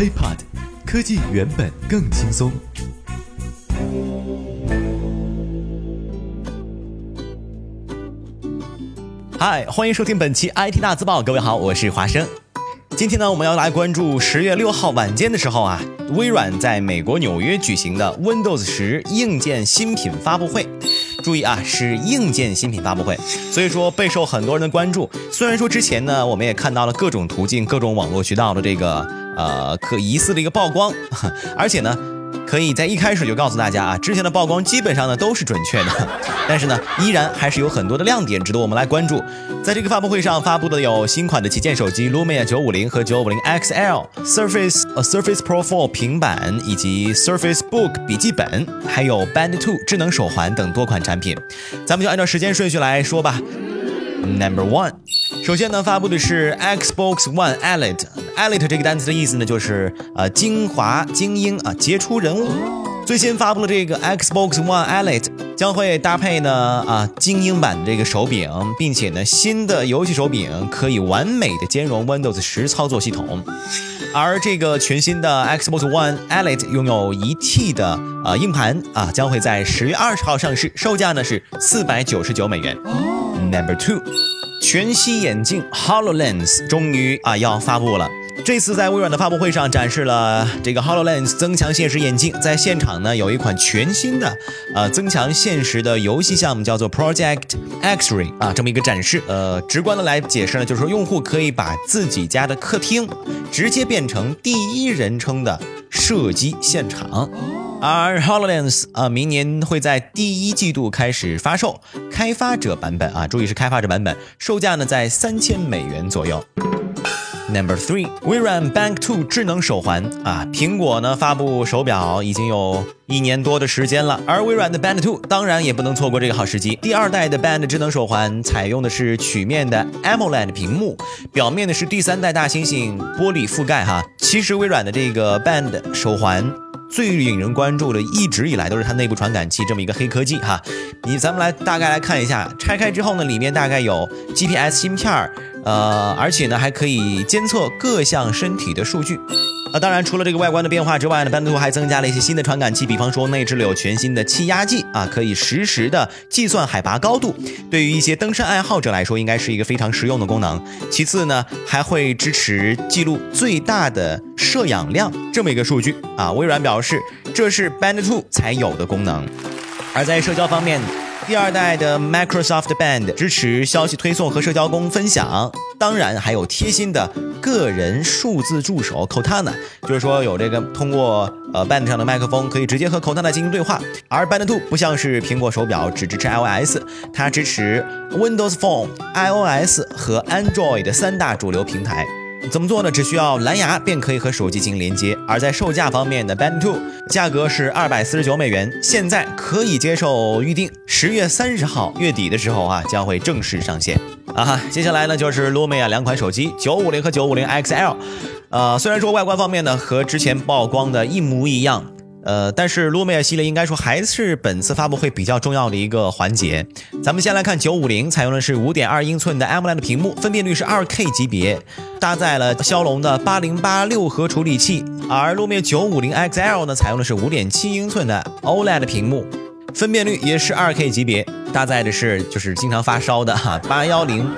HeyPod，科技原本更轻松。嗨，欢迎收听本期 IT 大字报。各位好，我是华生。今天呢，我们要来关注十月六号晚间的时候啊，微软在美国纽约举行的 Windows 十硬件新品发布会。注意啊，是硬件新品发布会，所以说备受很多人的关注。虽然说之前呢，我们也看到了各种途径、各种网络渠道的这个呃可疑似的一个曝光，而且呢。可以在一开始就告诉大家啊，之前的曝光基本上呢都是准确的，但是呢，依然还是有很多的亮点值得我们来关注。在这个发布会上发布的有新款的旗舰手机 Lumia 950和950 XL，Surface 呃 Surface Pro 4平板以及 Surface Book 笔记本，还有 Band 2智能手环等多款产品。咱们就按照时间顺序来说吧。Number one，首先呢，发布的是 Xbox One Elite。Elite 这个单词的意思呢，就是呃精华、精英啊，杰出人物。最新发布的这个 Xbox One Elite 将会搭配呢啊精英版的这个手柄，并且呢新的游戏手柄可以完美的兼容 Windows 十操作系统。而这个全新的 Xbox One Elite 拥有一 T 的呃硬盘啊，将会在十月二十号上市，售价呢是四百九十九美元。Number two，全息眼镜 Hololens 终于啊要发布了。这次在微软的发布会上展示了这个 Hololens 增强现实眼镜，在现场呢有一款全新的呃增强现实的游戏项目叫做 Project X-Ray 啊这么一个展示。呃，直观的来解释呢，就是说用户可以把自己家的客厅直接变成第一人称的射击现场。而 Hololens 啊，明年会在第一季度开始发售开发者版本啊，注意是开发者版本，售价呢在三千美元左右。Number three，微软 Bank Two 智能手环啊，苹果呢发布手表已经有一年多的时间了，而微软的 Band Two 当然也不能错过这个好时机。第二代的 Band 智能手环采用的是曲面的 AMOLED 屏幕，表面呢是第三代大猩猩玻璃覆盖哈。其实微软的这个 Band 手环。最引人关注的，一直以来都是它内部传感器这么一个黑科技哈。你咱们来大概来看一下，拆开之后呢，里面大概有 GPS 芯片儿，呃，而且呢还可以监测各项身体的数据。啊，当然除了这个外观的变化之外呢，Band 2还增加了一些新的传感器，比方说内置了有全新的气压计啊，可以实时的计算海拔高度。对于一些登山爱好者来说，应该是一个非常实用的功能。其次呢，还会支持记录最大的摄氧量这么一个数据啊。微软表示，这是 Band 2才有的功能。而在社交方面，第二代的 Microsoft Band 支持消息推送和社交功分享，当然还有贴心的。个人数字助手 Cortana，就是说有这个通过呃 Band 上的麦克风可以直接和 Cortana 进行对话。而 Band 2不像是苹果手表只支持 iOS，它支持 Windows Phone、iOS 和 Android 三大主流平台。怎么做呢？只需要蓝牙便可以和手机进行连接。而在售价方面呢 Band Two 价格是二百四十九美元，现在可以接受预定，十月三十号月底的时候啊将会正式上线。啊哈，接下来呢就是 Lumia 两款手机，九五零和九五零 XL。呃，虽然说外观方面呢和之前曝光的一模一样，呃，但是 Lumia 系列应该说还是本次发布会比较重要的一个环节。咱们先来看九五零，采用的是五点二英寸的 AMOLED 屏幕，分辨率是二 K 级别，搭载了骁龙的八零八六核处理器。而 Lumia 九五零 XL 呢，采用的是五点七英寸的 OLED 屏幕。分辨率也是二 K 级别，搭载的是就是经常发烧的哈八幺零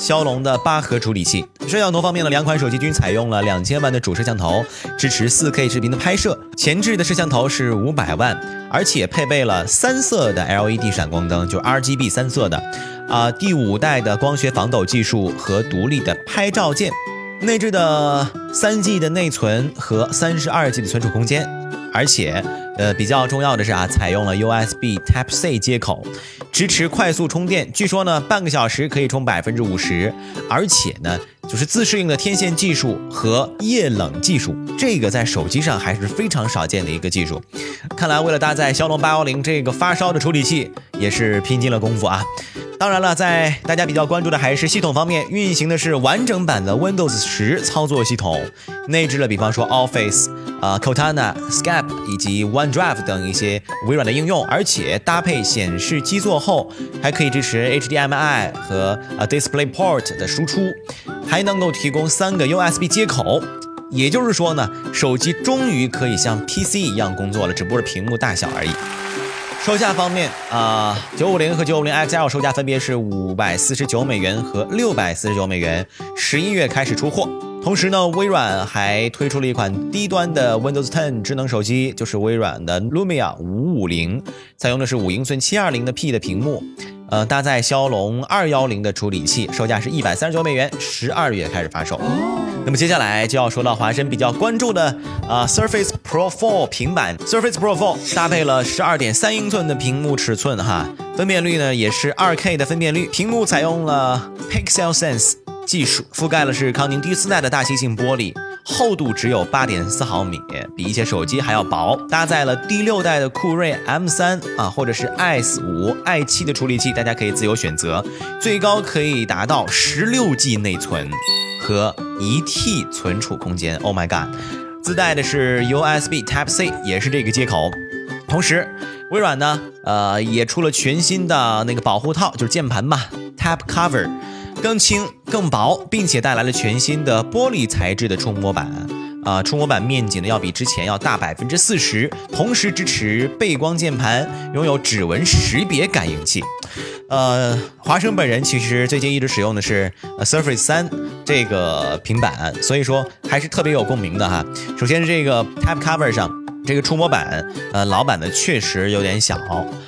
骁龙的八核处理器。摄像头方面呢，两款手机均采用了两千万的主摄像头，支持四 K 视频的拍摄。前置的摄像头是五百万，而且配备了三色的 LED 闪光灯，就 RGB 三色的。啊，第五代的光学防抖技术和独立的拍照键，内置的三 G 的内存和三十二 G 的存储空间。而且，呃，比较重要的是啊，采用了 USB Type C 接口，支持快速充电。据说呢，半个小时可以充百分之五十。而且呢，就是自适应的天线技术和液冷技术，这个在手机上还是非常少见的一个技术。看来，为了搭载骁龙八幺零这个发烧的处理器，也是拼尽了功夫啊。当然了，在大家比较关注的还是系统方面，运行的是完整版的 Windows 十操作系统，内置了比方说 Office、啊 Cortana、Skype 以及 OneDrive 等一些微软的应用，而且搭配显示基座后，还可以支持 HDMI 和啊 DisplayPort 的输出，还能够提供三个 USB 接口。也就是说呢，手机终于可以像 PC 一样工作了，只不过是屏幕大小而已。售价方面啊，九五零和九五零 XL 售价分别是五百四十九美元和六百四十九美元，十一月开始出货。同时呢，微软还推出了一款低端的 Windows 10智能手机，就是微软的 Lumia 五五零，采用的是五英寸七二零的 P 的屏幕，呃，搭载骁龙二幺零的处理器，售价是一百三十九美元，十二月开始发售。那么接下来就要说到华生比较关注的啊，Surface Pro 4平板，Surface Pro 4搭配了十二点三英寸的屏幕尺寸哈，分辨率呢也是二 K 的分辨率，屏幕采用了 Pixel Sense。技术覆盖了是康宁第四代的大猩猩玻璃，厚度只有八点四毫米，比一些手机还要薄。搭载了第六代的酷睿 M 三啊，或者是 S 五、i 七的处理器，大家可以自由选择，最高可以达到十六 G 内存和一 T 存储空间。Oh my god！自带的是 USB Type C，也是这个接口。同时，微软呢，呃，也出了全新的那个保护套，就是键盘嘛，Tab Cover。更轻、更薄，并且带来了全新的玻璃材质的触摸板，啊，触摸板面积呢要比之前要大百分之四十，同时支持背光键盘，拥有指纹识别感应器。呃，华生本人其实最近一直使用的是 Surface 三这个平板，所以说还是特别有共鸣的哈。首先是这个 Tab Cover 上。这个触摸板，呃，老版的确实有点小，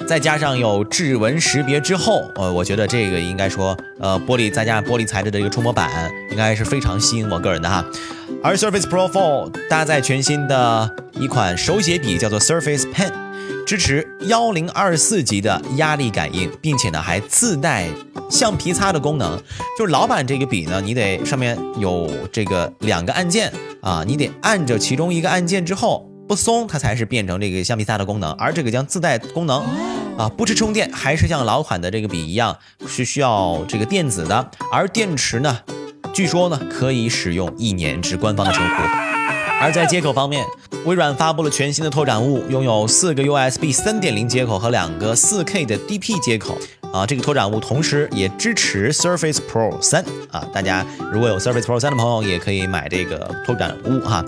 再加上有指纹识别之后，呃，我觉得这个应该说，呃，玻璃再加上玻璃材质的一个触摸板，应该是非常吸引我个人的哈。而 Surface Pro 4搭载全新的一款手写笔，叫做 Surface Pen，支持幺零二四级的压力感应，并且呢还自带橡皮擦的功能。就是老版这个笔呢，你得上面有这个两个按键啊，你得按着其中一个按键之后。不松，它才是变成这个橡皮擦的功能，而这个将自带功能，啊，不吃充电，还是像老款的这个笔一样，是需要这个电子的，而电池呢，据说呢可以使用一年，之官方的称呼。而在接口方面，微软发布了全新的拓展物，拥有四个 USB 三点零接口和两个四 K 的 DP 接口，啊，这个拓展物同时也支持 Surface Pro 三，啊，大家如果有 Surface Pro 三的朋友，也可以买这个拓展物哈。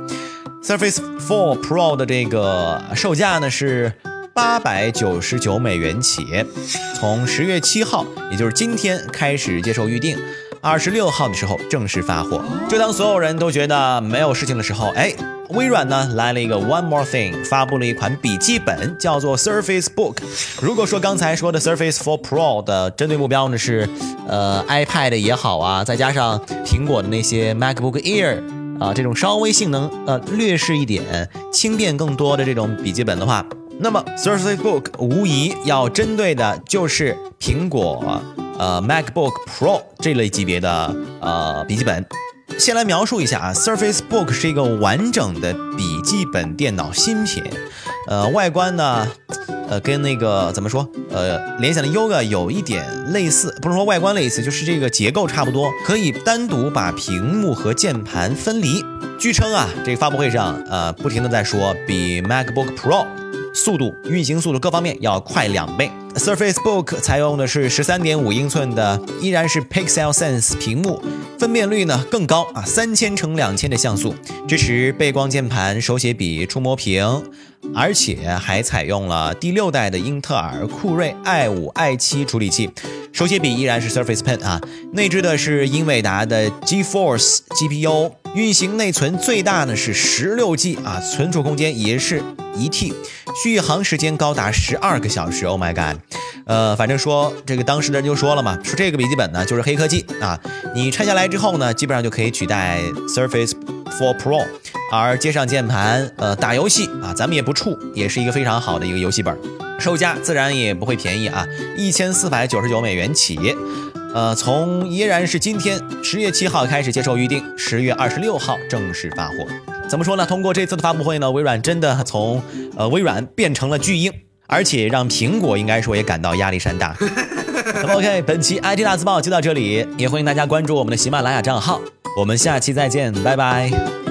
Surface 4 Pro 的这个售价呢是八百九十九美元起，从十月七号，也就是今天开始接受预定，二十六号的时候正式发货。就当所有人都觉得没有事情的时候，哎，微软呢来了一个 One More Thing，发布了一款笔记本，叫做 Surface Book。如果说刚才说的 Surface 4 Pro 的针对目标呢是呃 iPad 也好啊，再加上苹果的那些 MacBook Air。啊，这种稍微性能呃劣势一点、轻便更多的这种笔记本的话，那么 Surface Book 无疑要针对的就是苹果呃 MacBook Pro 这类级别的呃笔记本。先来描述一下啊，Surface Book 是一个完整的笔记本电脑新品，呃，外观呢。呃，跟那个怎么说？呃，联想的 Yoga 有一点类似，不是说外观类似，就是这个结构差不多，可以单独把屏幕和键盘分离。据称啊，这个发布会上，呃，不停的在说，比 MacBook Pro 速度、运行速度各方面要快两倍。Surface Book 采用的是十三点五英寸的，依然是 Pixel Sense 屏幕，分辨率呢更高啊，三千乘两千的像素，支持背光键盘、手写笔、触摸屏。而且还采用了第六代的英特尔酷睿 i 五 i 七处理器，手写笔依然是 Surface Pen 啊，内置的是英伟达的 GeForce GPU，运行内存最大呢是十六 G 啊，存储空间也是一 T，续航时间高达十二个小时。Oh my god！呃，反正说这个当时的人就说了嘛，说这个笔记本呢就是黑科技啊，你拆下来之后呢，基本上就可以取代 Surface 4 Pro。而接上键盘，呃，打游戏啊，咱们也不怵，也是一个非常好的一个游戏本。售价自然也不会便宜啊，一千四百九十九美元起。呃，从依然是今天十月七号开始接受预定，十月二十六号正式发货。怎么说呢？通过这次的发布会呢，微软真的从呃微软变成了巨婴，而且让苹果应该说也感到压力山大。那么 OK，本期 IT 大字报就到这里，也欢迎大家关注我们的喜马拉雅账号。我们下期再见，拜拜。